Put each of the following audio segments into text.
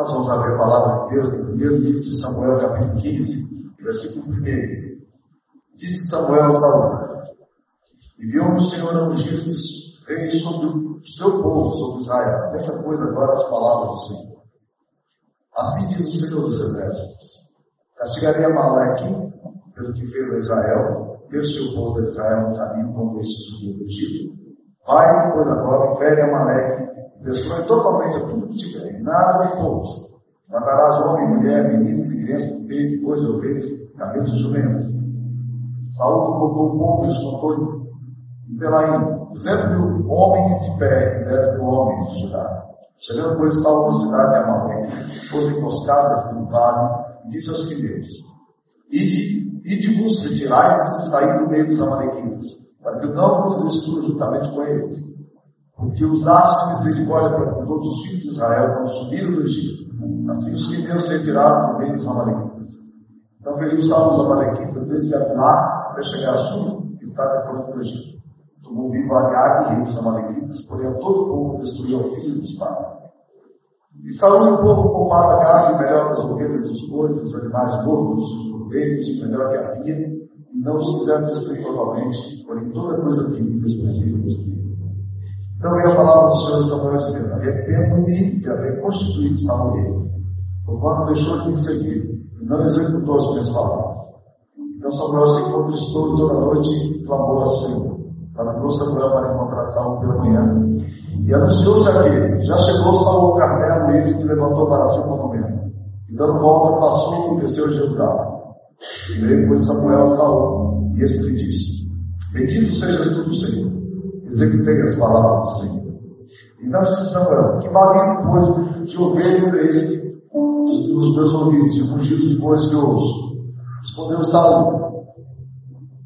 Nós vamos abrir a palavra de Deus no primeiro livro de Samuel, capítulo 15, versículo 1. Disse Samuel a Saúl, enviou o Senhor a ungir rei sobre o seu povo, sobre Israel. Mesma coisa agora as palavras do Senhor. Assim diz o Senhor dos Exércitos. Castigarei Amaleque pelo que fez a Israel, deixe o povo de Israel no caminho quando este subiu do Egito. Vai, pois agora, fere Amaleque, destrói totalmente a tudo que tiver, nada de povos. Matarás homem, mulher, meninos e crianças, peito, bois, ovelhas, cabelos e jumentos. Saúl convocou o povo e os contou em Pelaim, duzentos mil homens de pé e dez mil homens de Judá. Chegando, pois, Saúl na cidade de Amaleque, pôs emboscadas no vale e disse aos quineus, Ide, ide-vos, retirai-vos e saí do meio dos amalequitas, para que eu não vos destrua juntamente com eles. Porque usaste misericórdia para todos os filhos de Israel quando subiram do Egito. Assim os quineus se retiraram do meio dos amalequitas. Então feriu Saúl os amalequitas desde Avilá até chegar a Sul, que está de fora do Egito. Tomou vivo Agag, rei dos amalequitas, porém todo o povo destruiu o filho dos pais. E Saúl e o povo pouparam a carne melhor das ovelhas, dos bois, dos animais gordos, dos cordeiros, o melhor que havia, e não os quiseram destruir totalmente, porém toda coisa vil e desprezível destruíram. Então veio a palavra do Senhor Samuel dizendo, arrependo-me de haver constituído Samuel porquanto deixou de me seguir, e não executou as minhas palavras. Então Samuel se contristou toda noite e clamou ao Senhor. Parou Samuel para encontrar Saul pela manhã. E anunciou-se aquele, já chegou Saul ao Carmelo, e que levantou para o monumento. E dando volta, passou e desceu a Gilgal. E veio, pois, Samuel a Saul, e este lhe disse, Bendito sejas tu Senhor. Executei as palavras do Senhor. Então disse Samuel, que valendo, pois, de ovelhas é esse nos meus ouvidos, e o de bois que ouço. Respondeu Saul,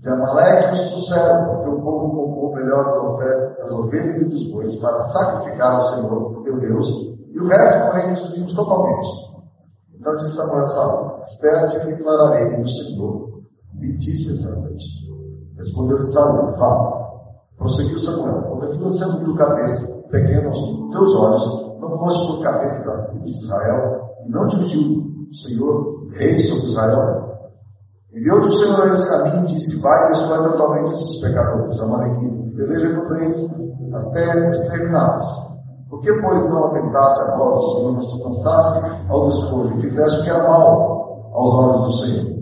de Amaleque os trouxeram, porque o povo poupou melhor das, ovelhas e dos bois para sacrificar ao Senhor, teu Deus, e o resto, porém, destruímos totalmente. Então disse Samuel a Saul, espera-te que declararei no Senhor, me disse exatamente. Respondeu-lhe Saul, fala. Prosseguiu Samuel, porventura sendo tu cabeça, pequeno aos teus olhos, não foste por cabeça das tribos de Israel, e não te ungiu o Senhor, rei sobre Israel? Enviou-te o Senhor a esse caminho e disse, vai e destrói totalmente esses pecadores, amalequitas, e peleja contra eles até exterminá-los. Por que, pois, não atentaste a voz do Senhor, mas descansaste ao despojo, e fizeste o que era mal aos olhos do Senhor?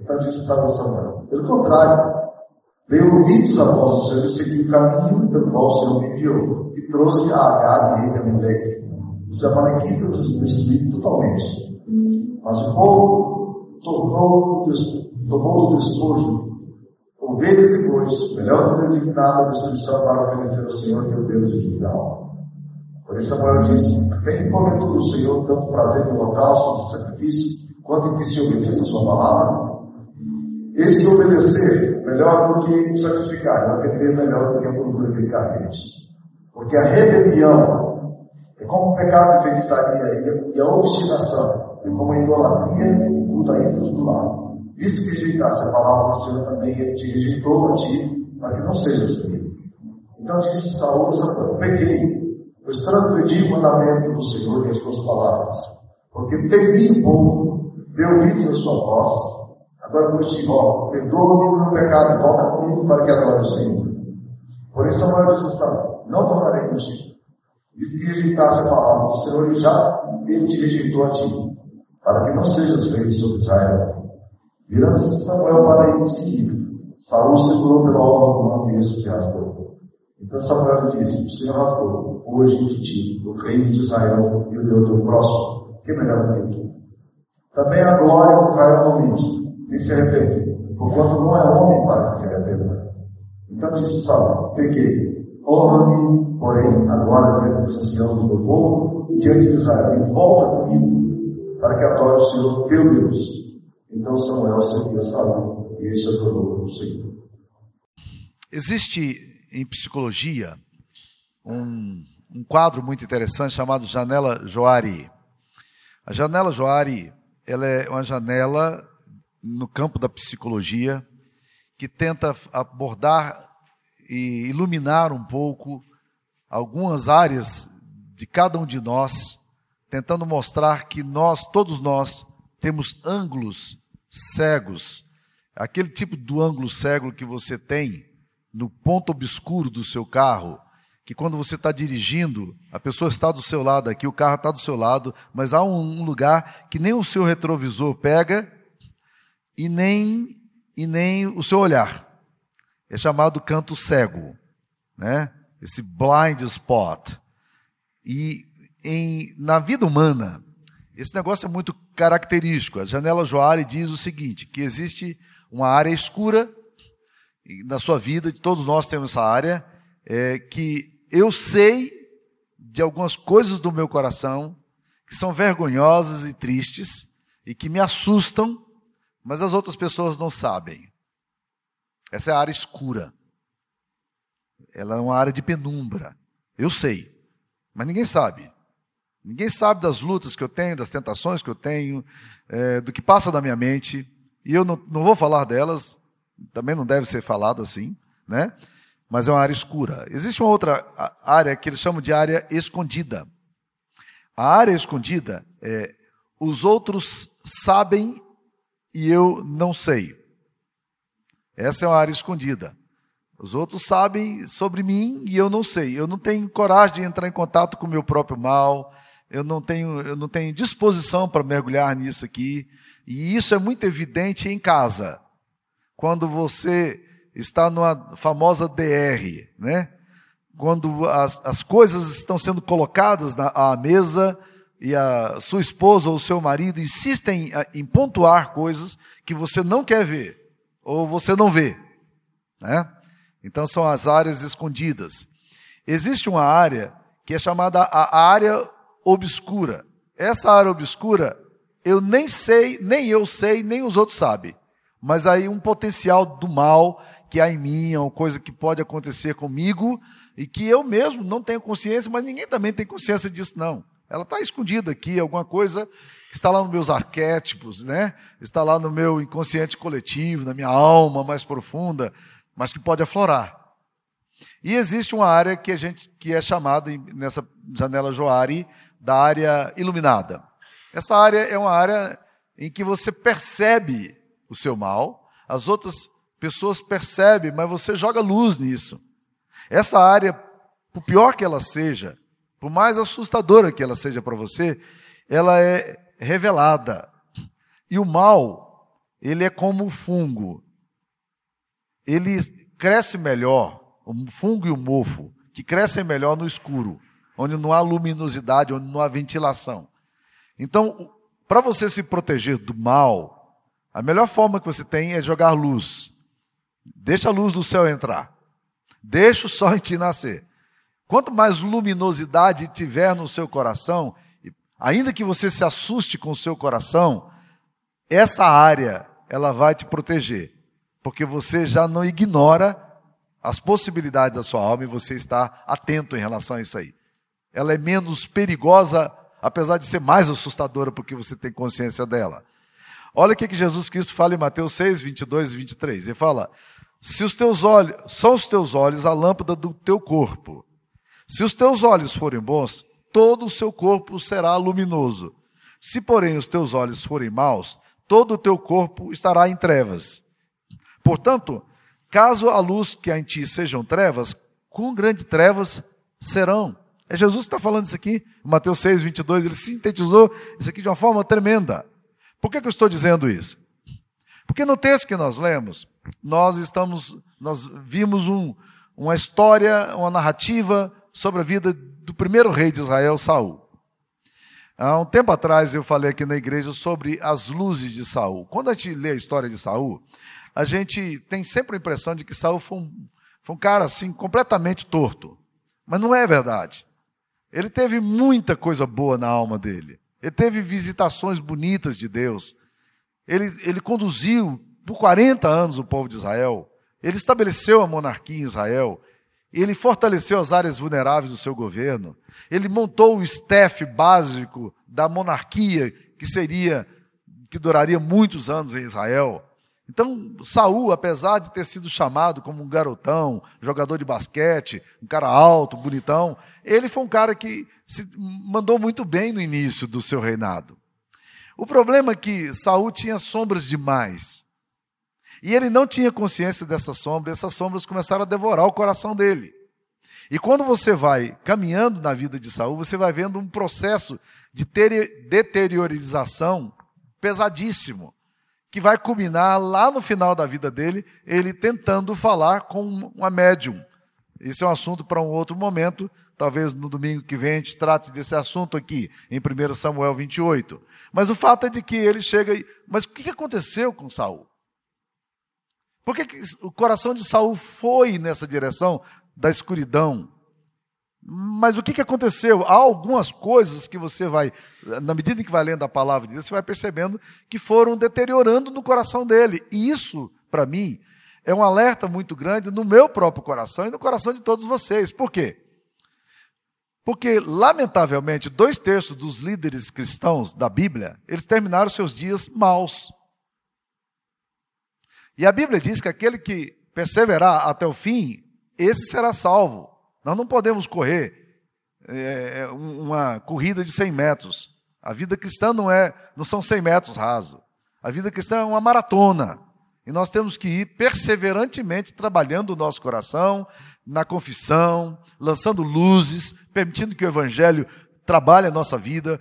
Então disse Samuel, pelo contrário, veio a voz do Senhor e seguiu o caminho pelo qual o Senhor me enviou, e trouxe a Agag, rei de Amaleque. Os amalequitas os destruí totalmente. Mas o povo tornou, tomou do despojo ovelhas e bois, melhor do designado a destruição para oferecer ao Senhor teu Deus em Gilgal. Por isso Samuel disse, tem porventura o Senhor tanto prazer em holocaustos e sacrifício, quanto em que se obedeça a sua palavra? Eis que obedecer melhor do que sacrificar, e atender melhor do que a purificar carnes. Porque a rebelião é como o pecado de feitiçaria e a obstinação é como a idolatria e culto a ídolos do lado. Visto que rejeitasse a palavra do Senhor também, te rejeitou a ti, para que não seja seguido. Então disse Saúl a pequei, pois transgredi o mandamento do Senhor e as tuas palavras, porque temi o povo, deu ouvidos à sua voz, Agora, pois te rogo, perdoa-me o meu pecado, volta comigo para que adore o Senhor. Por isso, Samuel disse a Samuel, não tornarei contigo. E se rejeitasse a palavra do Senhor, ele já ele te rejeitou a ti, para que não sejas rei sobre Israel. Virando-se Samuel para ele seguir, Saúl segurou pela obra do mão e se rasgou. Então Samuel disse, o Senhor rasgou, hoje de ti, o reino de Israel, e o deu teu próximo, que é melhor do que tu. Também a glória de Israel não mente, nem se arrepende, porquanto não é homem para que se arrependa. Então disse Saul, pequei, honra-me, porém, agora diante dos anciãos do meu povo e diante de Israel, e volta comigo, para que adore o Senhor teu Deus. Então Samuel a Saul, e este adorou o Senhor. Existe em psicologia um, um quadro muito interessante chamado Janela Joari. A janela Joari, ela é uma janela no campo da psicologia que tenta abordar e iluminar um pouco algumas áreas de cada um de nós tentando mostrar que nós, todos nós, temos ângulos cegos. Aquele tipo do ângulo cego que você tem no ponto obscuro do seu carro, que quando você está dirigindo, a pessoa está do seu lado aqui, o carro está do seu lado, mas há um, lugar que nem o seu retrovisor pega e nem, e nem o seu olhar. É chamado canto cego, né? esse blind spot. E em, na vida humana, esse negócio é muito característico. A janela Joari diz o seguinte: que existe uma área escura na sua vida, todos nós temos essa área, é, que eu sei de algumas coisas do meu coração que são vergonhosas e tristes e que me assustam, mas as outras pessoas não sabem. Essa é a área escura. Ela é uma área de penumbra. Eu sei, mas ninguém sabe. Ninguém sabe das lutas que eu tenho, das tentações que eu tenho, é, do que passa na minha mente. E eu não, não vou falar delas, também não deve ser falado assim, né? mas é uma área escura. Existe uma outra área que eles chamam de área escondida. A área escondida é os outros sabem e eu não sei. Essa é uma área escondida. Os outros sabem sobre mim e eu não sei. Eu não tenho coragem de entrar em contato com o meu próprio mal. Eu não tenho, eu não tenho disposição para mergulhar nisso aqui. E isso é muito evidente em casa. Quando você está numa famosa DR, né? Quando as, as coisas estão sendo colocadas na, à mesa e a sua esposa ou seu marido insistem em, em pontuar coisas que você não quer ver ou você não vê, né? Então são as áreas escondidas. Existe uma área que é chamada a área obscura. Essa área obscura eu nem sei, nem eu sei, nem os outros sabem. Mas aí um potencial do mal que há em mim, é uma coisa que pode acontecer comigo e que eu mesmo não tenho consciência, mas ninguém também tem consciência disso, não. Ela está escondida aqui, alguma coisa está lá nos meus arquétipos, né? Está lá no meu inconsciente coletivo, na minha alma mais profunda, mas que pode aflorar. E existe uma área que a gente que é chamada nessa janela Joari da área iluminada. Essa área é uma área em que você percebe o seu mal, as outras pessoas percebem, mas você joga luz nisso. Essa área, por pior que ela seja, por mais assustadora que ela seja para você, ela é revelada. E o mal, ele é como o fungo. Ele cresce melhor, o fungo e o mofo, que crescem melhor no escuro, onde não há luminosidade, onde não há ventilação. Então, para você se proteger do mal, a melhor forma que você tem é jogar luz. Deixa a luz do céu entrar. Deixa o sol em ti nascer. Quanto mais luminosidade tiver no seu coração, ainda que você se assuste com o seu coração, essa área ela vai te proteger, porque você já não ignora as possibilidades da sua alma e você está atento em relação a isso aí. Ela é menos perigosa, apesar de ser mais assustadora, porque você tem consciência dela. Olha o que Jesus Cristo fala em Mateus 6, 22 e 23. Ele fala: se os teus olhos, são os teus olhos a lâmpada do teu corpo. Se os teus olhos forem bons, todo o seu corpo será luminoso. Se, porém, os teus olhos forem maus, todo o teu corpo estará em trevas. Portanto, caso a luz que há em ti sejam trevas, com grande trevas serão. É Jesus que está falando isso aqui, Mateus 6, 22, ele sintetizou isso aqui de uma forma tremenda. Por que, que eu estou dizendo isso? Porque no texto que nós lemos, nós estamos, nós vimos um, uma história, uma narrativa sobre a vida do primeiro rei de Israel, Saul. Há um tempo atrás eu falei aqui na igreja sobre as luzes de Saul. Quando a gente lê a história de Saul, a gente tem sempre a impressão de que Saul foi um, foi um cara assim completamente torto. Mas não é verdade. Ele teve muita coisa boa na alma dele. Ele teve visitações bonitas de Deus. Ele, ele conduziu por 40 anos o povo de Israel. Ele estabeleceu a monarquia em Israel. Ele fortaleceu as áreas vulneráveis do seu governo. Ele montou o staff básico da monarquia, que seria, que duraria muitos anos em Israel. Então, Saul, apesar de ter sido chamado como um garotão, jogador de basquete, um cara alto, bonitão, ele foi um cara que se mandou muito bem no início do seu reinado. O problema é que Saul tinha sombras demais. E ele não tinha consciência dessas sombras, essas sombras começaram a devorar o coração dele. E quando você vai caminhando na vida de Saul, você vai vendo um processo de deteriorização pesadíssimo que vai culminar lá no final da vida dele, ele tentando falar com uma médium. Esse é um assunto para um outro momento, talvez no domingo que vem a gente trate desse assunto aqui, em 1 Samuel 28. Mas o fato é de que ele chega e. Mas o que aconteceu com Saul? Por que, que o coração de Saul foi nessa direção da escuridão? Mas o que, que aconteceu? Há algumas coisas que você vai, na medida em que vai lendo a palavra de Deus, você vai percebendo que foram deteriorando no coração dele. E isso, para mim, é um alerta muito grande no meu próprio coração e no coração de todos vocês. Por quê? Porque, lamentavelmente, dois terços dos líderes cristãos da Bíblia, eles terminaram seus dias maus. E a Bíblia diz que aquele que perseverar até o fim, esse será salvo. Nós não podemos correr é, é uma corrida de 100 metros. A vida cristã não é, não são 100 metros raso. A vida cristã é uma maratona. E nós temos que ir perseverantemente trabalhando o nosso coração, na confissão, lançando luzes, permitindo que o Evangelho trabalhe a nossa vida,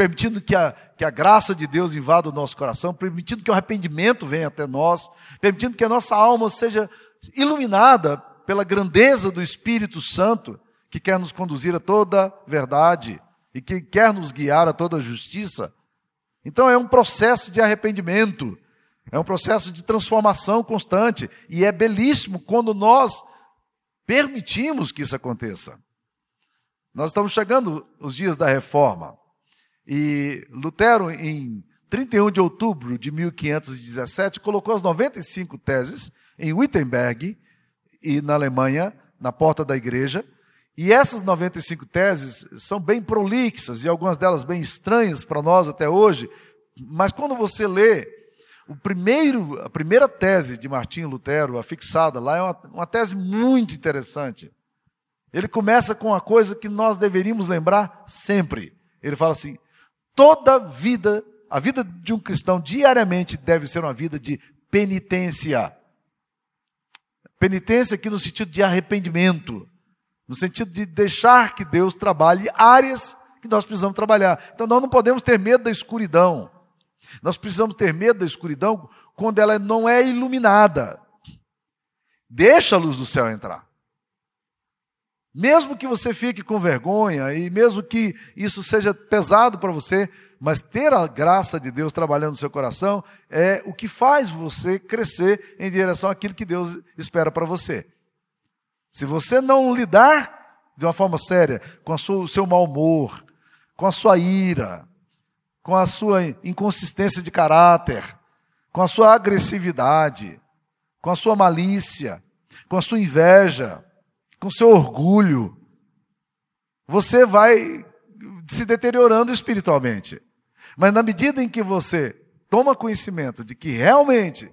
permitindo que a, que a graça de Deus invada o nosso coração, permitindo que o arrependimento venha até nós, permitindo que a nossa alma seja iluminada pela grandeza do Espírito Santo, que quer nos conduzir a toda verdade e que quer nos guiar a toda justiça. Então é um processo de arrependimento, é um processo de transformação constante e é belíssimo quando nós permitimos que isso aconteça. Nós estamos chegando os dias da reforma e Lutero, em 31 de outubro de 1517, colocou as 95 teses em Wittenberg e na Alemanha, na porta da igreja. E essas 95 teses são bem prolixas e algumas delas bem estranhas para nós até hoje, mas quando você lê o primeiro, a primeira tese de Martinho Lutero, afixada lá, é uma, uma tese muito interessante. Ele começa com uma coisa que nós deveríamos lembrar sempre. Ele fala assim: toda vida, a vida de um cristão diariamente deve ser uma vida de penitência. Penitência aqui no sentido de arrependimento, no sentido de deixar que Deus trabalhe áreas que nós precisamos trabalhar. Então nós não podemos ter medo da escuridão. Nós precisamos ter medo da escuridão quando ela não é iluminada. Deixa a luz do céu entrar. Mesmo que você fique com vergonha e mesmo que isso seja pesado para você, mas ter a graça de Deus trabalhando no seu coração é o que faz você crescer em direção àquilo que Deus espera para você. Se você não lidar de uma forma séria com sua, o seu mau humor, com a sua ira, com a sua inconsistência de caráter, com a sua agressividade, com a sua malícia, com a sua inveja, com seu orgulho, você vai se deteriorando espiritualmente. Mas na medida em que você toma conhecimento de que realmente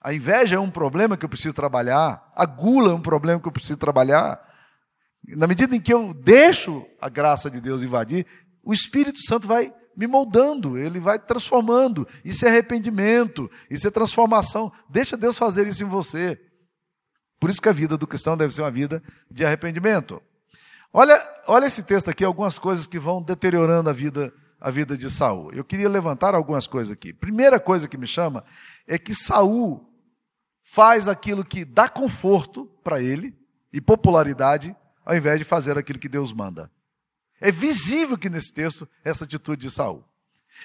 a inveja é um problema que eu preciso trabalhar, a gula é um problema que eu preciso trabalhar, na medida em que eu deixo a graça de Deus invadir, o Espírito Santo vai me moldando, ele vai transformando. Isso é arrependimento, isso é transformação. Deixa Deus fazer isso em você. Por isso que a vida do cristão deve ser uma vida de arrependimento. Olha, olha esse texto aqui, algumas coisas que vão deteriorando a vida, a vida de Saul. Eu queria levantar algumas coisas aqui. Primeira coisa que me chama é que Saul faz aquilo que dá conforto para ele e popularidade, ao invés de fazer aquilo que Deus manda. É visível que nesse texto essa atitude de Saul.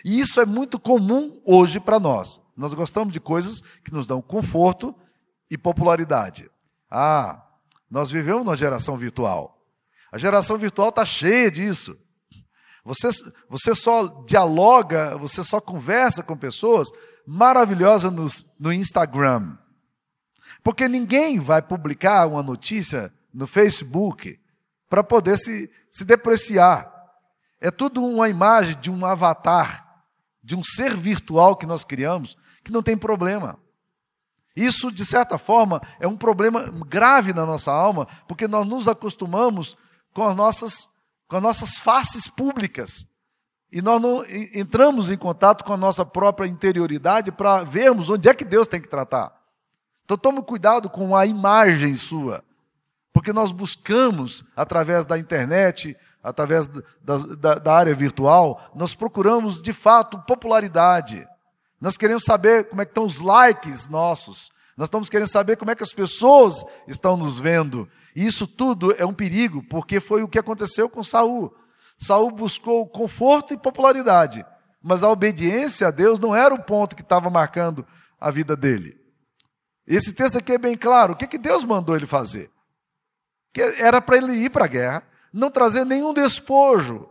E isso é muito comum hoje para nós. Nós gostamos de coisas que nos dão conforto e popularidade. Ah, nós vivemos numa geração virtual. A geração virtual está cheia disso. Você, você só dialoga, você só conversa com pessoas maravilhosas no, no Instagram. Porque ninguém vai publicar uma notícia no Facebook para poder se, se depreciar. É tudo uma imagem de um avatar, de um ser virtual que nós criamos, que não tem problema. Isso, de certa forma, é um problema grave na nossa alma, porque nós nos acostumamos com as nossas, com as nossas faces públicas. E nós não entramos em contato com a nossa própria interioridade para vermos onde é que Deus tem que tratar. Então tome cuidado com a imagem sua, porque nós buscamos, através da internet, através da, da, da área virtual, nós procuramos de fato popularidade. Nós queremos saber como é que estão os likes nossos. Nós estamos querendo saber como é que as pessoas estão nos vendo. E isso tudo é um perigo, porque foi o que aconteceu com Saul. Saul buscou conforto e popularidade, mas a obediência a Deus não era o ponto que estava marcando a vida dele. Esse texto aqui é bem claro. O que, que Deus mandou ele fazer? Que era para ele ir para a guerra, não trazer nenhum despojo,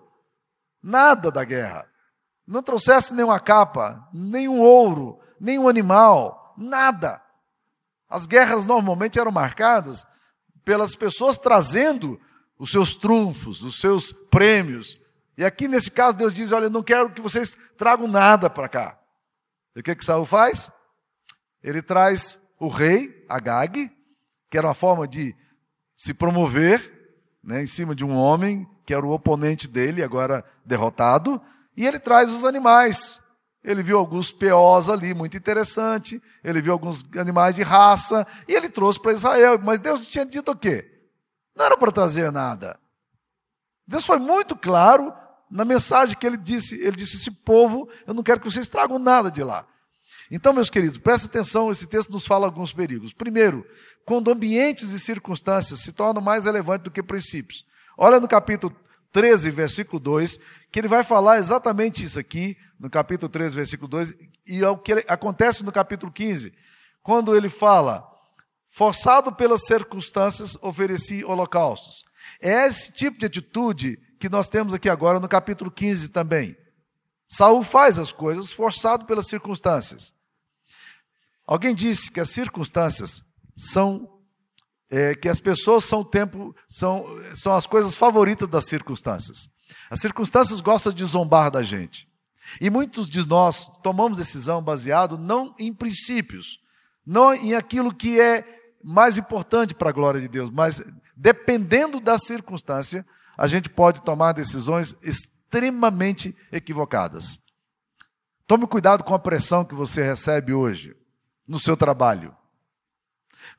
nada da guerra. Não trouxesse nenhuma capa, nenhum ouro, nenhum animal, nada. As guerras normalmente eram marcadas pelas pessoas trazendo os seus trunfos, os seus prêmios. E aqui nesse caso Deus diz: Olha, eu não quero que vocês tragam nada para cá. E o que que Saul faz? Ele traz o rei Agag, que era uma forma de se promover, né, em cima de um homem que era o oponente dele, agora derrotado, e ele traz os animais. Ele viu alguns peós ali, muito interessante. Ele viu alguns animais de raça e ele trouxe para Israel. Mas Deus tinha dito o quê? Não era para trazer nada. Deus foi muito claro na mensagem que ele disse. Ele disse: Esse povo, eu não quero que vocês tragam nada de lá. Então, meus queridos, presta atenção, esse texto nos fala alguns perigos. Primeiro, quando ambientes e circunstâncias se tornam mais relevantes do que princípios. Olha no capítulo 13, versículo 2, que ele vai falar exatamente isso aqui, no capítulo 13, versículo 2, e é o que acontece no capítulo 15, quando ele fala: forçado pelas circunstâncias, ofereci holocaustos. É esse tipo de atitude que nós temos aqui agora no capítulo 15 também. Saul faz as coisas forçado pelas circunstâncias. Alguém disse que as circunstâncias são é, que as pessoas são tempo são, são as coisas favoritas das circunstâncias. As circunstâncias gostam de zombar da gente. E muitos de nós tomamos decisão baseado não em princípios, não em aquilo que é mais importante para a glória de Deus, mas dependendo da circunstância, a gente pode tomar decisões extremamente equivocadas. Tome cuidado com a pressão que você recebe hoje no seu trabalho.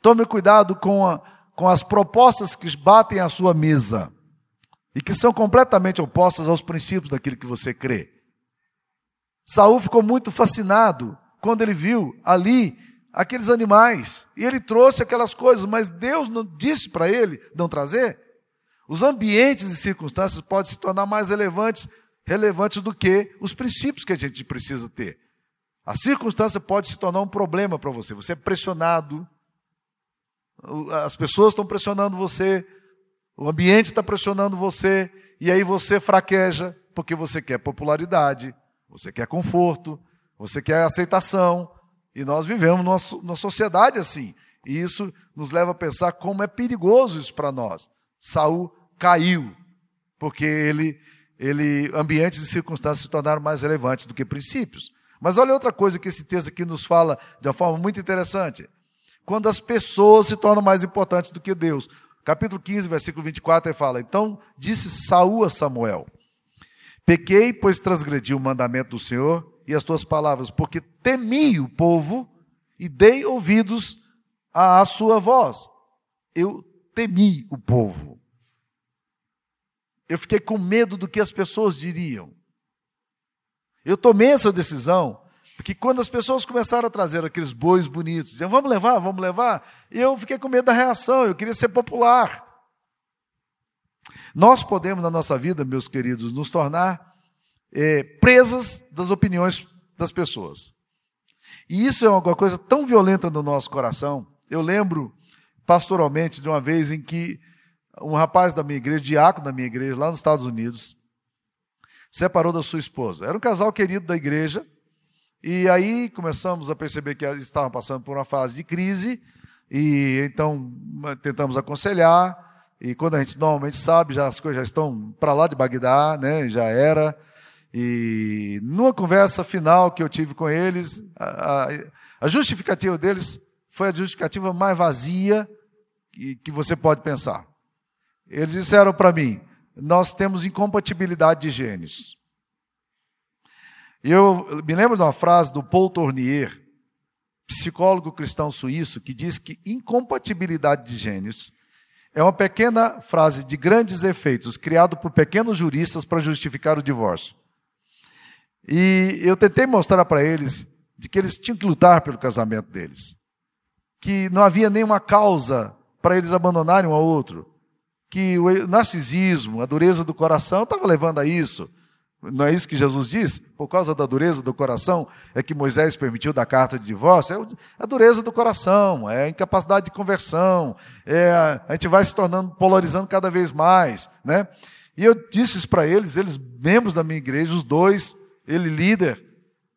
Tome cuidado com, a, com as propostas que batem à sua mesa e que são completamente opostas aos princípios daquilo que você crê. Saul ficou muito fascinado quando ele viu ali aqueles animais. E ele trouxe aquelas coisas, mas Deus não disse para ele não trazer. Os ambientes e circunstâncias podem se tornar mais relevantes, relevantes do que os princípios que a gente precisa ter. A circunstância pode se tornar um problema para você. Você é pressionado, as pessoas estão pressionando você, o ambiente está pressionando você, e aí você fraqueja porque você quer popularidade, você quer conforto, você quer aceitação, e nós vivemos numa, numa sociedade assim. E isso nos leva a pensar como é perigoso isso para nós. Saul caiu, porque ele, ele, ambientes e circunstâncias se tornaram mais relevantes do que princípios. Mas olha outra coisa que esse texto aqui nos fala de uma forma muito interessante. Quando as pessoas se tornam mais importantes do que Deus. Capítulo 15, versículo 24, ele fala: Então disse Saul a Samuel: Pequei, pois transgredi o mandamento do Senhor e as tuas palavras, porque temi o povo e dei ouvidos à sua voz. Eu temi o povo. Eu fiquei com medo do que as pessoas diriam. Eu tomei essa decisão porque quando as pessoas começaram a trazer aqueles bois bonitos, diziam, vamos levar, vamos levar, eu fiquei com medo da reação, eu queria ser popular. Nós podemos, na nossa vida, meus queridos, nos tornar é, presas das opiniões das pessoas. E isso é uma coisa tão violenta no nosso coração. Eu lembro, pastoralmente, de uma vez em que um rapaz da minha igreja, diácono da minha igreja, lá nos Estados Unidos, separou da sua esposa. Era um casal querido da igreja, e aí começamos a perceber que estavam passando por uma fase de crise, e então tentamos aconselhar, e quando a gente normalmente sabe, já as coisas já estão para lá de Bagdá, né, já era, e numa conversa final que eu tive com eles, a, a, a justificativa deles foi a justificativa mais vazia que, que você pode pensar. Eles disseram para mim: nós temos incompatibilidade de gênios. E eu me lembro de uma frase do Paul Tournier, psicólogo cristão suíço, que diz que incompatibilidade de gênios é uma pequena frase de grandes efeitos, criado por pequenos juristas para justificar o divórcio. E eu tentei mostrar para eles de que eles tinham que lutar pelo casamento deles, que não havia nenhuma causa para eles abandonarem um ao outro, que o narcisismo, a dureza do coração estava levando a isso. Não é isso que Jesus disse? Por causa da dureza do coração é que Moisés permitiu da carta de divórcio? É a dureza do coração, é a incapacidade de conversão, é a, a gente vai se tornando, polarizando cada vez mais, né? E eu disse isso para eles, eles membros da minha igreja, os dois, ele líder,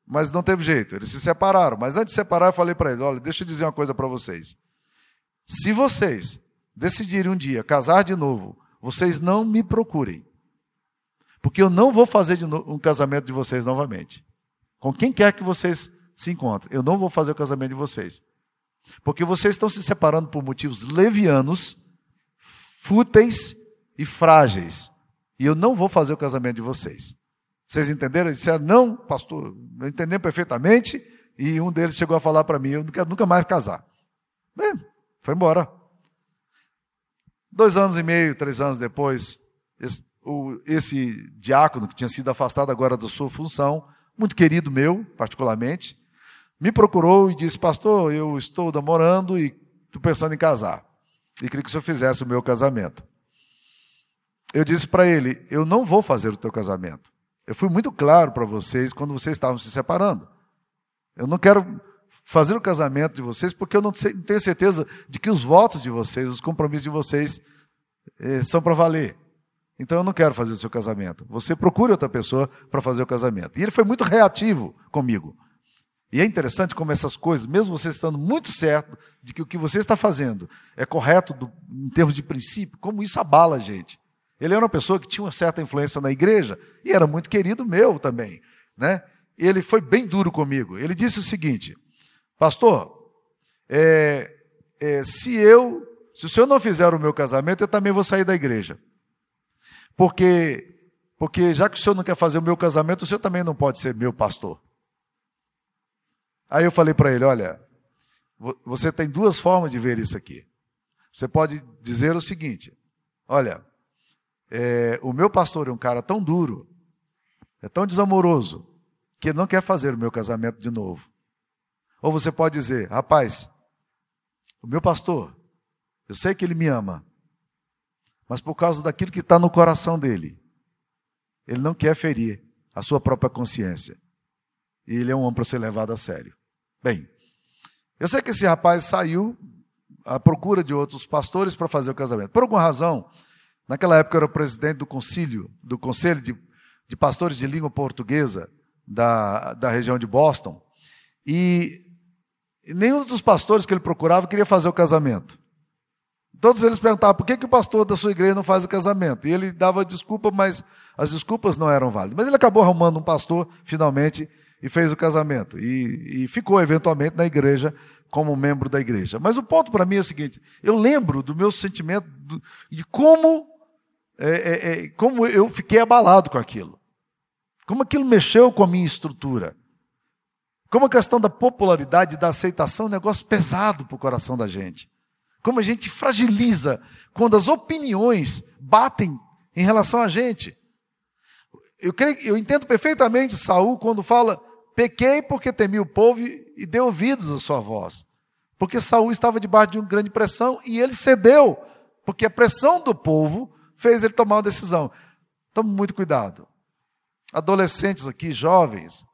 mas não teve jeito, eles se separaram. Mas antes de separar, eu falei para eles: olha, deixa eu dizer uma coisa para vocês. Se vocês decidirem um dia casar de novo, vocês não me procurem. Porque eu não vou fazer um casamento de vocês novamente. Com quem quer que vocês se encontrem. Eu não vou fazer o casamento de vocês. Porque vocês estão se separando por motivos levianos, fúteis e frágeis. E eu não vou fazer o casamento de vocês. Vocês entenderam? Eles disseram, não, pastor, entendi perfeitamente. E um deles chegou a falar para mim, eu não quero nunca mais casar. Bem, foi embora. Dois anos e meio, três anos depois, o, esse diácono que tinha sido afastado agora da sua função, muito querido meu, particularmente, me procurou e disse: Pastor, eu estou namorando e estou pensando em casar. E queria que o senhor fizesse o meu casamento. Eu disse para ele: Eu não vou fazer o teu casamento. Eu fui muito claro para vocês quando vocês estavam se separando. Eu não quero fazer o casamento de vocês porque eu não tenho certeza de que os votos de vocês, os compromissos de vocês eh, são para valer. Então eu não quero fazer o seu casamento. Você procure outra pessoa para fazer o casamento. E ele foi muito reativo comigo. E é interessante como essas coisas, mesmo você estando muito certo de que o que você está fazendo é correto do, em termos de princípio, como isso abala a gente. Ele era uma pessoa que tinha uma certa influência na igreja e era muito querido meu também, né? Ele foi bem duro comigo. Ele disse o seguinte: Pastor, é, é, se eu, se o senhor não fizer o meu casamento, eu também vou sair da igreja. Porque, porque já que o senhor não quer fazer o meu casamento, o senhor também não pode ser meu pastor. Aí eu falei para ele: olha, você tem duas formas de ver isso aqui. Você pode dizer o seguinte: olha, é, o meu pastor é um cara tão duro, é tão desamoroso, que ele não quer fazer o meu casamento de novo. Ou você pode dizer: rapaz, o meu pastor, eu sei que ele me ama, mas por causa daquilo que está no coração dele, ele não quer ferir a sua própria consciência. E ele é um homem para ser levado a sério. Bem, eu sei que esse rapaz saiu à procura de outros pastores para fazer o casamento. Por alguma razão, naquela época eu era presidente do concílio, do conselho de, de pastores de língua portuguesa da, da região de Boston, e nenhum dos pastores que ele procurava queria fazer o casamento. Todos eles perguntavam por que, que o pastor da sua igreja não faz o casamento. E ele dava desculpa, mas as desculpas não eram válidas. Mas ele acabou arrumando um pastor, finalmente, e fez o casamento. E, e ficou, eventualmente, na igreja, como membro da igreja. Mas o ponto para mim é o seguinte: eu lembro do meu sentimento, do, de como, é, é, é, como eu fiquei abalado com aquilo. Como aquilo mexeu com a minha estrutura. Como a questão da popularidade, da aceitação, é um negócio pesado para o coração da gente. Como a gente fragiliza quando as opiniões batem em relação a gente. Eu, creio, eu entendo perfeitamente Saul quando fala: pequei porque temi o povo e dei ouvidos à sua voz. Porque Saul estava debaixo de uma grande pressão e ele cedeu, porque a pressão do povo fez ele tomar uma decisão. Tome muito cuidado. Adolescentes aqui, jovens,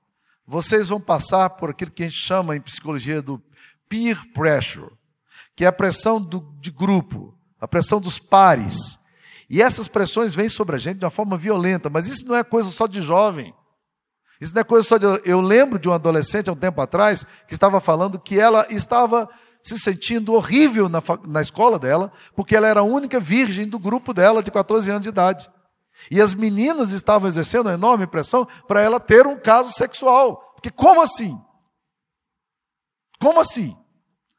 vocês vão passar por aquilo que a gente chama em psicologia do peer pressure que é a pressão do, de grupo, a pressão dos pares. E essas pressões vêm sobre a gente de uma forma violenta, mas isso não é coisa só de jovem. Isso não é coisa só de. Eu lembro de uma adolescente há um tempo atrás que estava falando que ela estava se sentindo horrível na, na escola dela, porque ela era a única virgem do grupo dela de 14 anos de idade. E as meninas estavam exercendo uma enorme pressão para ela ter um caso sexual. Porque como assim? Como assim?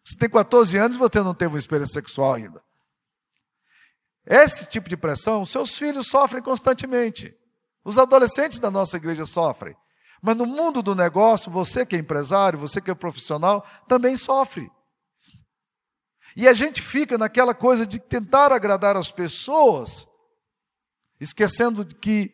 Você tem 14 anos e você não teve uma experiência sexual ainda. Esse tipo de pressão, seus filhos sofrem constantemente. Os adolescentes da nossa igreja sofrem. Mas no mundo do negócio, você que é empresário, você que é profissional, também sofre. E a gente fica naquela coisa de tentar agradar as pessoas, esquecendo de que,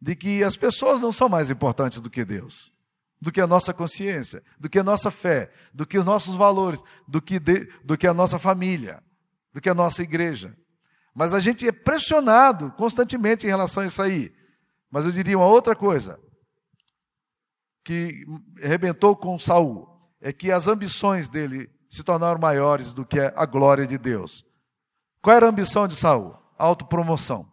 de que as pessoas não são mais importantes do que Deus, do que a nossa consciência, do que a nossa fé, do que os nossos valores, do que, de, do que a nossa família, do que a nossa igreja. Mas a gente é pressionado constantemente em relação a isso aí. Mas eu diria uma outra coisa que arrebentou com Saul é que as ambições dele se tornaram maiores do que a glória de Deus. Qual era a ambição de Saul? Autopromoção.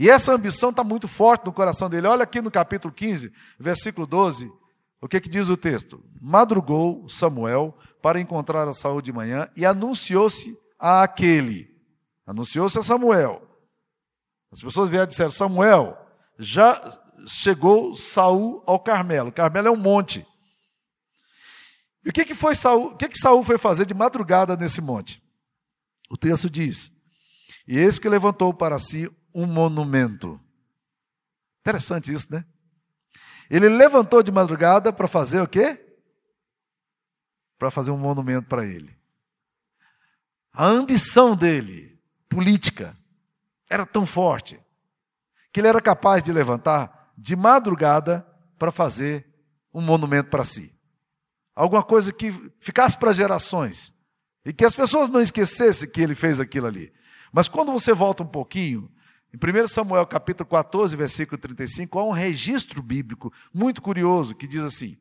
E essa ambição está muito forte no coração dele. Olha aqui no capítulo 15, versículo 12, o que, que diz o texto? Madrugou Samuel para encontrar a Saul de manhã e anunciou-se a aquele. Anunciou-se a Samuel. As pessoas vieram e disseram: Samuel, já chegou Saul ao Carmelo. Carmelo é um monte. E o que, que foi Saul, o que, que Saul foi fazer de madrugada nesse monte? O texto diz: E eis que levantou para si um monumento. Interessante isso, né? Ele levantou de madrugada para fazer o quê? Para fazer um monumento para ele. A ambição dele, política, era tão forte que ele era capaz de levantar de madrugada para fazer um monumento para si alguma coisa que ficasse para gerações e que as pessoas não esquecessem que ele fez aquilo ali. Mas quando você volta um pouquinho, em 1 Samuel capítulo 14, versículo 35, há um registro bíblico muito curioso que diz assim: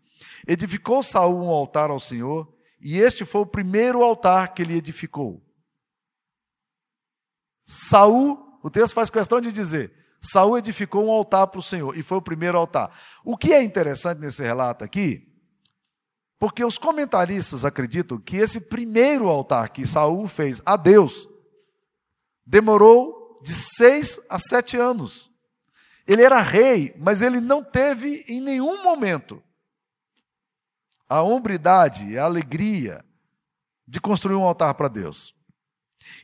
Edificou Saul um altar ao Senhor, e este foi o primeiro altar que ele edificou. Saul, o texto faz questão de dizer, Saul edificou um altar para o Senhor, e foi o primeiro altar. O que é interessante nesse relato aqui porque os comentaristas acreditam que esse primeiro altar que Saul fez a Deus demorou de seis a sete anos. Ele era rei, mas ele não teve em nenhum momento a hombridade, a alegria de construir um altar para Deus.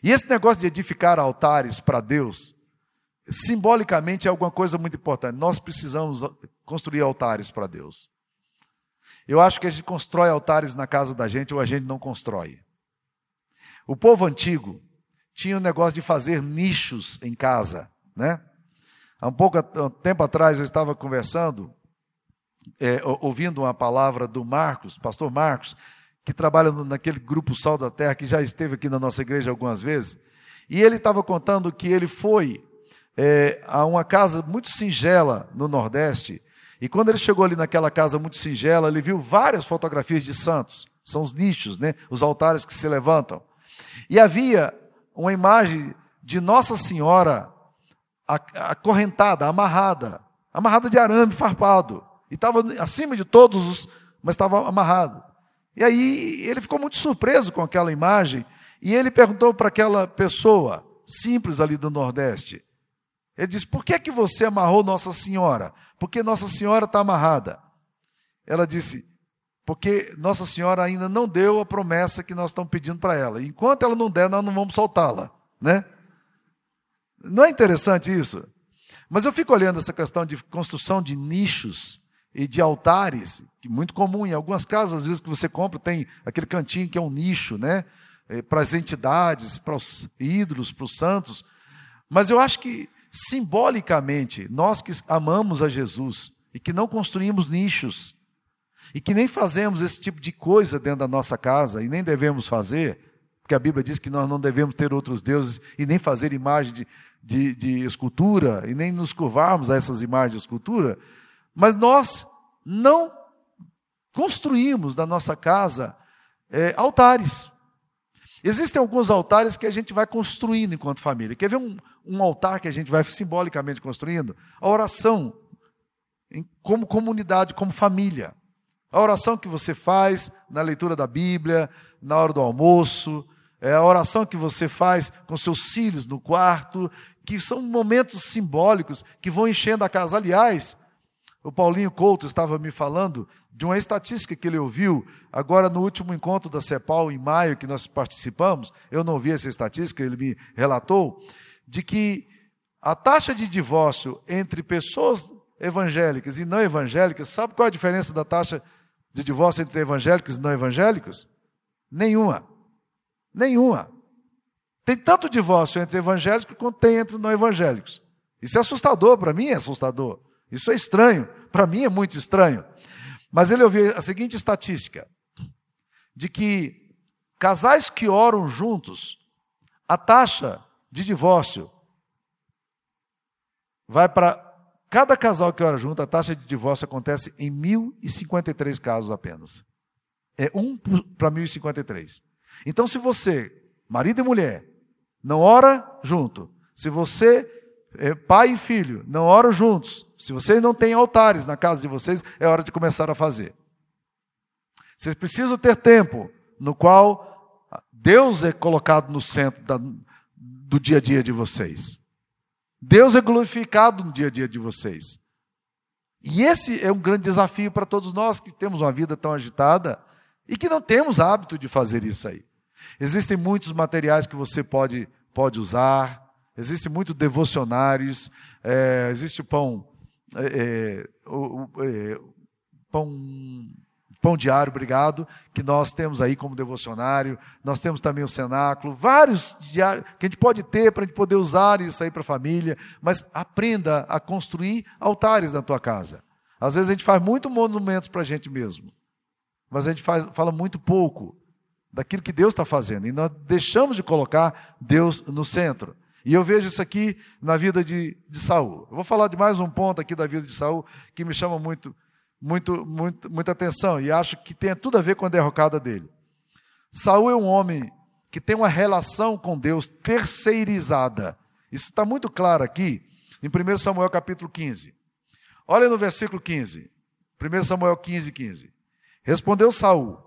E esse negócio de edificar altares para Deus, simbolicamente é alguma coisa muito importante. Nós precisamos construir altares para Deus. Eu acho que a gente constrói altares na casa da gente ou a gente não constrói. O povo antigo tinha o um negócio de fazer nichos em casa, né? Há um pouco tempo atrás eu estava conversando, é, ouvindo uma palavra do Marcos, pastor Marcos, que trabalha naquele grupo Sal da Terra, que já esteve aqui na nossa igreja algumas vezes, e ele estava contando que ele foi é, a uma casa muito singela no Nordeste, e quando ele chegou ali naquela casa muito singela, ele viu várias fotografias de santos. São os nichos, né? os altares que se levantam. E havia uma imagem de Nossa Senhora acorrentada, amarrada, amarrada de arame farpado. E estava acima de todos os, mas estava amarrado. E aí ele ficou muito surpreso com aquela imagem. E ele perguntou para aquela pessoa simples ali do Nordeste: ele disse: Por que, é que você amarrou Nossa Senhora? Porque Nossa Senhora está amarrada. Ela disse: Porque Nossa Senhora ainda não deu a promessa que nós estamos pedindo para ela. Enquanto ela não der, nós não vamos soltá-la. Né? Não é interessante isso? Mas eu fico olhando essa questão de construção de nichos e de altares, que é muito comum em algumas casas, às vezes que você compra, tem aquele cantinho que é um nicho, né? É, para as entidades, para os ídolos, para os santos. Mas eu acho que simbolicamente, nós que amamos a Jesus e que não construímos nichos e que nem fazemos esse tipo de coisa dentro da nossa casa e nem devemos fazer, porque a Bíblia diz que nós não devemos ter outros deuses e nem fazer imagem de, de, de escultura e nem nos curvarmos a essas imagens de escultura, mas nós não construímos na nossa casa é, altares. Existem alguns altares que a gente vai construindo enquanto família. Quer ver um, um altar que a gente vai simbolicamente construindo? A oração, em, como comunidade, como família. A oração que você faz na leitura da Bíblia, na hora do almoço, é a oração que você faz com seus filhos no quarto, que são momentos simbólicos que vão enchendo a casa. Aliás, O Paulinho Couto estava me falando de uma estatística que ele ouviu agora no último encontro da CEPAL em maio que nós participamos. Eu não vi essa estatística, ele me relatou de que a taxa de divórcio entre pessoas evangélicas e não evangélicas, sabe qual é a diferença da taxa de divórcio entre evangélicos e não evangélicos? Nenhuma. Nenhuma. Tem tanto divórcio entre evangélicos quanto tem entre não evangélicos. Isso é assustador, para mim é assustador. Isso é estranho, para mim é muito estranho. Mas ele ouviu a seguinte estatística: de que casais que oram juntos, a taxa de divórcio vai para cada casal que ora junto, a taxa de divórcio acontece em 1053 casos apenas. É um para 1053. Então, se você, marido e mulher, não ora junto, se você é, pai e filho não oram juntos, se vocês não têm altares na casa de vocês, é hora de começar a fazer. Vocês precisam ter tempo no qual Deus é colocado no centro da, do dia a dia de vocês. Deus é glorificado no dia a dia de vocês. E esse é um grande desafio para todos nós que temos uma vida tão agitada e que não temos hábito de fazer isso aí. Existem muitos materiais que você pode, pode usar, Existem muitos devocionários, é, existe o pão, é, é o, é, pão, pão diário, obrigado, que nós temos aí como devocionário. Nós temos também o cenáculo, vários diários que a gente pode ter para a gente poder usar isso aí para a família. Mas aprenda a construir altares na tua casa. Às vezes a gente faz muito monumentos para a gente mesmo, mas a gente faz, fala muito pouco daquilo que Deus está fazendo. E nós deixamos de colocar Deus no centro. E eu vejo isso aqui na vida de, de Saul. Eu vou falar de mais um ponto aqui da vida de Saul que me chama muito, muito, muito, muita atenção e acho que tem tudo a ver com a derrocada dele. Saul é um homem que tem uma relação com Deus terceirizada. Isso está muito claro aqui em 1 Samuel capítulo 15. Olha no versículo 15. 1 Samuel 15, 15. Respondeu Saul: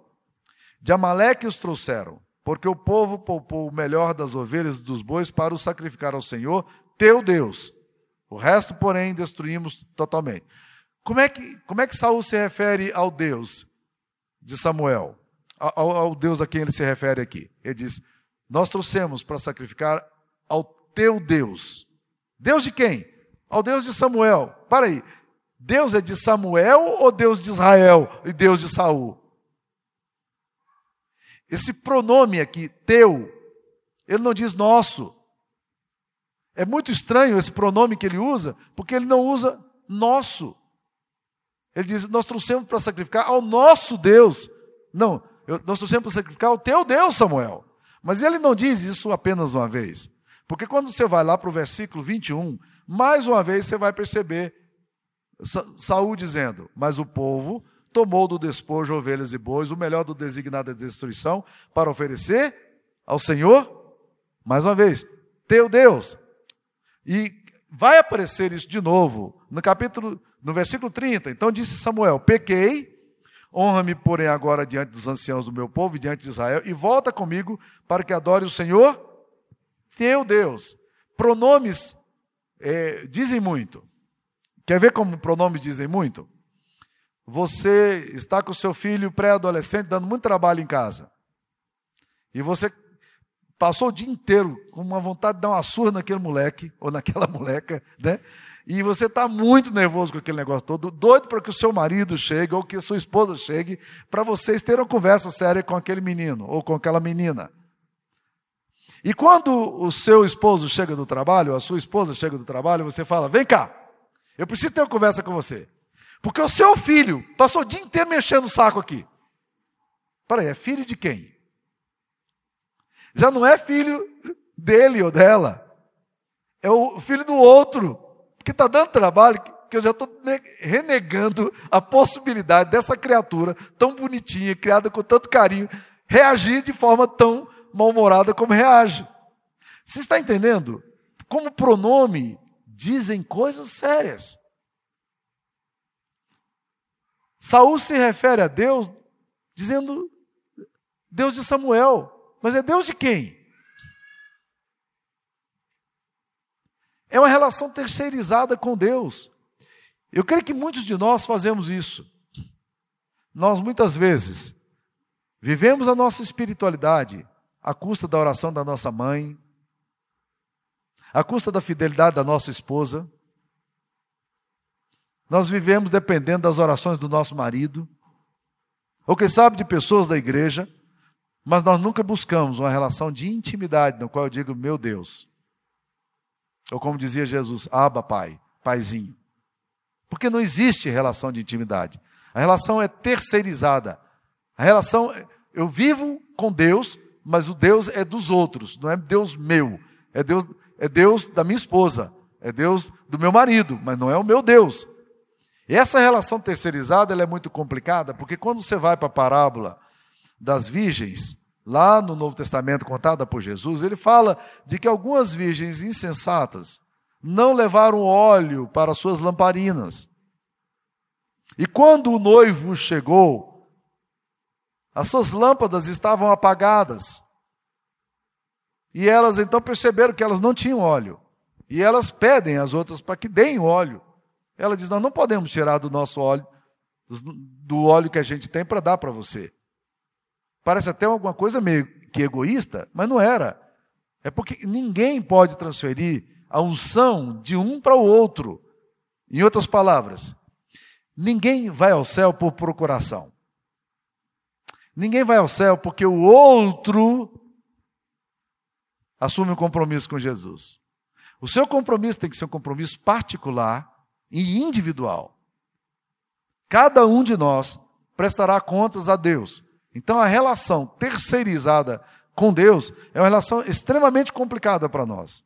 De Amaleque os trouxeram porque o povo poupou o melhor das ovelhas e dos bois para o sacrificar ao Senhor, teu Deus. O resto, porém, destruímos totalmente. Como é que, como é que Saul se refere ao Deus de Samuel? Ao, ao Deus a quem ele se refere aqui. Ele diz: Nós trouxemos para sacrificar ao teu Deus. Deus de quem? Ao Deus de Samuel. Para aí. Deus é de Samuel ou Deus de Israel e Deus de Saul? Esse pronome aqui, teu, ele não diz nosso. É muito estranho esse pronome que ele usa, porque ele não usa nosso. Ele diz: Nós trouxemos para sacrificar ao nosso Deus. Não, eu, nós trouxemos para sacrificar ao teu Deus, Samuel. Mas ele não diz isso apenas uma vez. Porque quando você vai lá para o versículo 21, mais uma vez você vai perceber Saul dizendo: Mas o povo tomou do despojo ovelhas e bois, o melhor do designado de destruição, para oferecer ao Senhor, mais uma vez, teu Deus. E vai aparecer isso de novo no capítulo, no versículo 30. Então disse Samuel: Pequei, honra-me, porém, agora diante dos anciãos do meu povo e diante de Israel, e volta comigo para que adore o Senhor, teu Deus. Pronomes é, dizem muito. Quer ver como pronomes dizem muito? você está com o seu filho pré-adolescente dando muito trabalho em casa. E você passou o dia inteiro com uma vontade de dar uma surra naquele moleque ou naquela moleca, né? E você está muito nervoso com aquele negócio todo, doido para que o seu marido chegue ou que a sua esposa chegue, para vocês terem uma conversa séria com aquele menino ou com aquela menina. E quando o seu esposo chega do trabalho, a sua esposa chega do trabalho, você fala: Vem cá, eu preciso ter uma conversa com você. Porque o seu filho passou o dia inteiro mexendo o saco aqui. Peraí, é filho de quem? Já não é filho dele ou dela. É o filho do outro. Que está dando trabalho, que eu já estou renegando a possibilidade dessa criatura tão bonitinha, criada com tanto carinho, reagir de forma tão mal-humorada como reage. Você está entendendo? Como pronome dizem coisas sérias. Saul se refere a Deus dizendo Deus de Samuel, mas é Deus de quem? É uma relação terceirizada com Deus. Eu creio que muitos de nós fazemos isso. Nós muitas vezes vivemos a nossa espiritualidade à custa da oração da nossa mãe, à custa da fidelidade da nossa esposa. Nós vivemos dependendo das orações do nosso marido, ou quem sabe de pessoas da igreja, mas nós nunca buscamos uma relação de intimidade, no qual eu digo, meu Deus. Ou como dizia Jesus, Aba, Pai, Paizinho. Porque não existe relação de intimidade. A relação é terceirizada. A relação, eu vivo com Deus, mas o Deus é dos outros, não é Deus meu. É Deus, é Deus da minha esposa, é Deus do meu marido, mas não é o meu Deus. E essa relação terceirizada ela é muito complicada, porque quando você vai para a parábola das virgens, lá no Novo Testamento contada por Jesus, ele fala de que algumas virgens insensatas não levaram óleo para suas lamparinas. E quando o noivo chegou, as suas lâmpadas estavam apagadas. E elas então perceberam que elas não tinham óleo. E elas pedem às outras para que deem óleo. Ela diz: Nós não podemos tirar do nosso óleo, do óleo que a gente tem para dar para você. Parece até alguma coisa meio que egoísta, mas não era. É porque ninguém pode transferir a unção de um para o outro. Em outras palavras, ninguém vai ao céu por procuração. Ninguém vai ao céu porque o outro assume um compromisso com Jesus. O seu compromisso tem que ser um compromisso particular e individual. Cada um de nós prestará contas a Deus. Então a relação terceirizada com Deus é uma relação extremamente complicada para nós.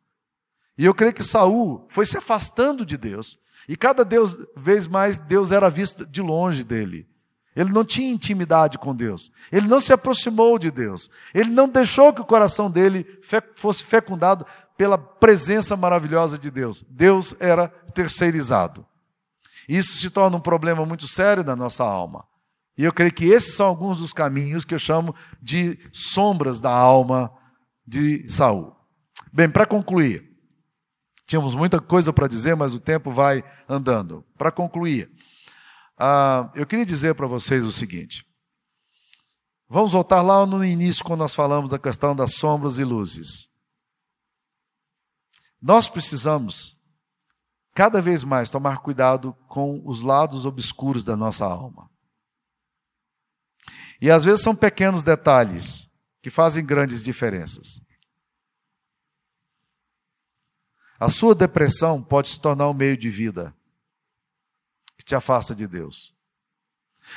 E eu creio que Saul foi se afastando de Deus. E cada Deus, vez mais, Deus era visto de longe dele. Ele não tinha intimidade com Deus. Ele não se aproximou de Deus. Ele não deixou que o coração dele fosse fecundado pela presença maravilhosa de Deus. Deus era terceirizado. Isso se torna um problema muito sério na nossa alma. E eu creio que esses são alguns dos caminhos que eu chamo de sombras da alma de Saul. Bem, para concluir, tínhamos muita coisa para dizer, mas o tempo vai andando. Para concluir, uh, eu queria dizer para vocês o seguinte. Vamos voltar lá no início, quando nós falamos da questão das sombras e luzes. Nós precisamos, cada vez mais, tomar cuidado com os lados obscuros da nossa alma. E às vezes são pequenos detalhes que fazem grandes diferenças. A sua depressão pode se tornar um meio de vida que te afasta de Deus.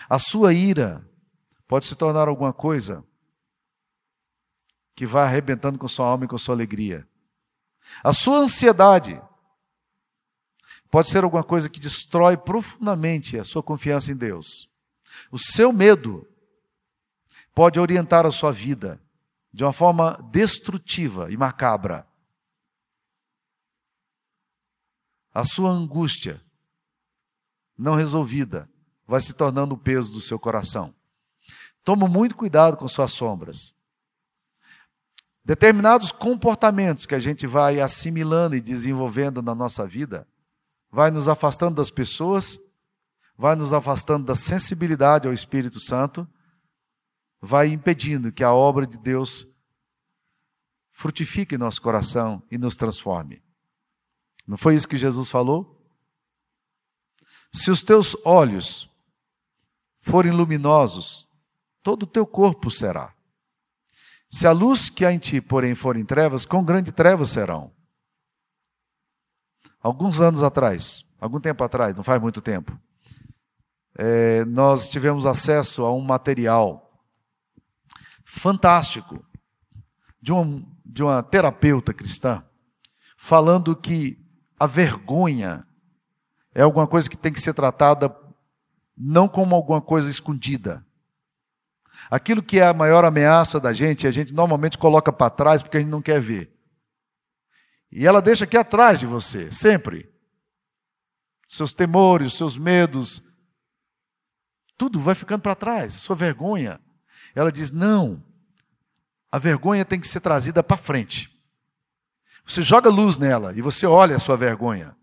A sua ira pode se tornar alguma coisa que vai arrebentando com sua alma e com sua alegria. A sua ansiedade pode ser alguma coisa que destrói profundamente a sua confiança em Deus. O seu medo pode orientar a sua vida de uma forma destrutiva e macabra. A sua angústia não resolvida vai se tornando o peso do seu coração. Tome muito cuidado com suas sombras. Determinados comportamentos que a gente vai assimilando e desenvolvendo na nossa vida, vai nos afastando das pessoas, vai nos afastando da sensibilidade ao Espírito Santo vai impedindo que a obra de Deus frutifique em nosso coração e nos transforme. Não foi isso que Jesus falou? Se os teus olhos forem luminosos, todo o teu corpo será. Se a luz que há em ti, porém, for em trevas, com grande trevas serão. Alguns anos atrás, algum tempo atrás, não faz muito tempo, é, nós tivemos acesso a um material fantástico de, um, de uma terapeuta cristã, falando que a vergonha é alguma coisa que tem que ser tratada não como alguma coisa escondida. Aquilo que é a maior ameaça da gente, a gente normalmente coloca para trás porque a gente não quer ver. E ela deixa aqui atrás de você, sempre. Seus temores, seus medos, tudo vai ficando para trás, sua vergonha. Ela diz: não, a vergonha tem que ser trazida para frente. Você joga luz nela e você olha a sua vergonha.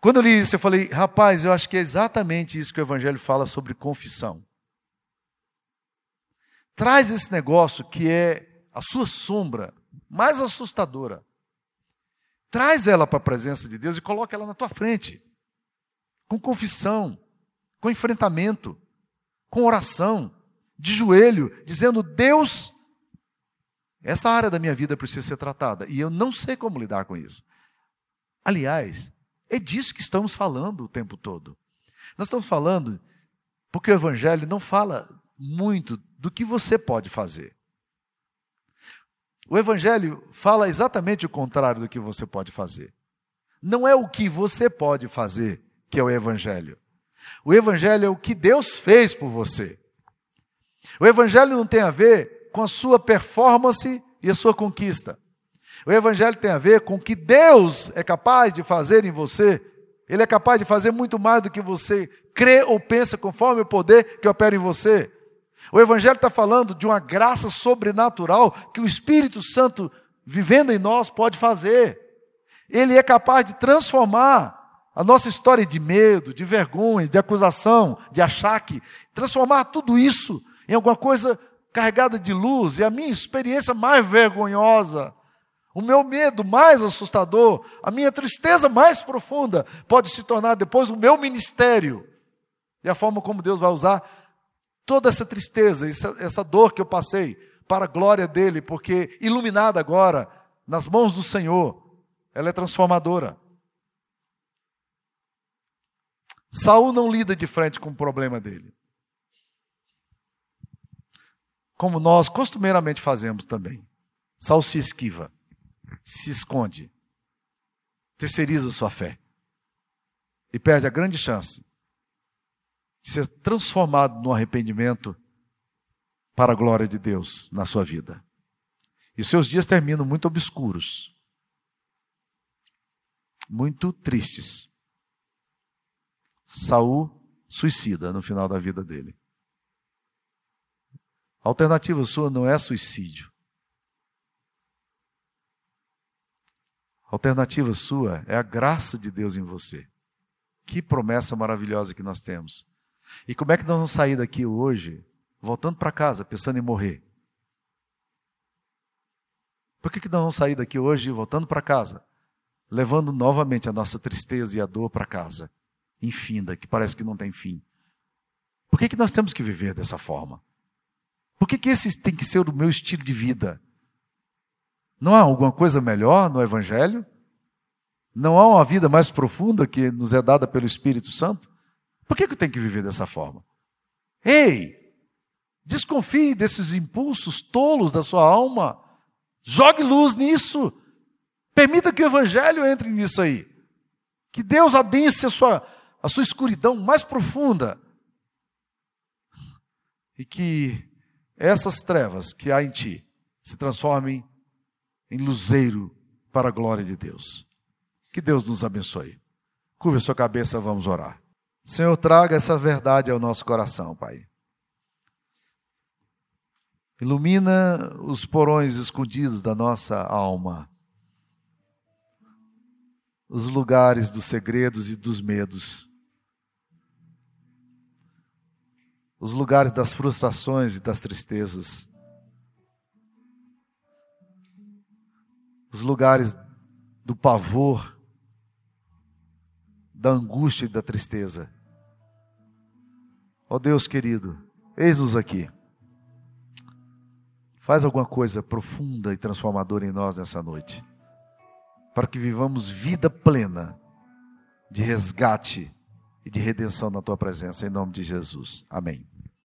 Quando eu li isso, eu falei, rapaz, eu acho que é exatamente isso que o Evangelho fala sobre confissão. Traz esse negócio que é a sua sombra mais assustadora. Traz ela para a presença de Deus e coloca ela na tua frente. Com confissão, com enfrentamento, com oração, de joelho, dizendo: Deus, essa área da minha vida precisa ser tratada e eu não sei como lidar com isso. Aliás, é disso que estamos falando o tempo todo. Nós estamos falando porque o Evangelho não fala muito do que você pode fazer. O Evangelho fala exatamente o contrário do que você pode fazer. Não é o que você pode fazer que é o Evangelho. O Evangelho é o que Deus fez por você. O Evangelho não tem a ver com a sua performance e a sua conquista. O Evangelho tem a ver com o que Deus é capaz de fazer em você. Ele é capaz de fazer muito mais do que você crê ou pensa, conforme o poder que opera em você. O Evangelho está falando de uma graça sobrenatural que o Espírito Santo, vivendo em nós, pode fazer. Ele é capaz de transformar a nossa história de medo, de vergonha, de acusação, de achaque, transformar tudo isso em alguma coisa carregada de luz. E a minha experiência mais vergonhosa, o meu medo mais assustador, a minha tristeza mais profunda, pode se tornar depois o meu ministério. E a forma como Deus vai usar toda essa tristeza, essa, essa dor que eu passei, para a glória dele, porque iluminada agora, nas mãos do Senhor, ela é transformadora. Saul não lida de frente com o problema dele. Como nós costumeiramente fazemos também. Saul se esquiva, se esconde, terceiriza sua fé e perde a grande chance ser transformado no arrependimento para a glória de Deus na sua vida. E seus dias terminam muito obscuros, muito tristes. Saul suicida no final da vida dele. A alternativa sua não é suicídio. A alternativa sua é a graça de Deus em você. Que promessa maravilhosa que nós temos. E como é que nós vamos sair daqui hoje, voltando para casa, pensando em morrer? Por que, que nós vamos sair daqui hoje, voltando para casa, levando novamente a nossa tristeza e a dor para casa, infinda, que parece que não tem fim? Por que, que nós temos que viver dessa forma? Por que, que esse tem que ser o meu estilo de vida? Não há alguma coisa melhor no Evangelho? Não há uma vida mais profunda que nos é dada pelo Espírito Santo? Por que, eu tenho que viver dessa forma? Ei, desconfie desses impulsos tolos da sua alma. Jogue luz nisso. Permita que o Evangelho entre nisso aí. Que Deus adense a sua, a sua escuridão mais profunda. E que essas trevas que há em ti se transformem em luzeiro para a glória de Deus. Que Deus nos abençoe. Curva sua cabeça, vamos orar. Senhor, traga essa verdade ao nosso coração, Pai. Ilumina os porões escondidos da nossa alma, os lugares dos segredos e dos medos, os lugares das frustrações e das tristezas, os lugares do pavor da angústia e da tristeza. Ó oh Deus querido, eis-nos aqui. Faz alguma coisa profunda e transformadora em nós nessa noite, para que vivamos vida plena de resgate e de redenção na tua presença, em nome de Jesus. Amém.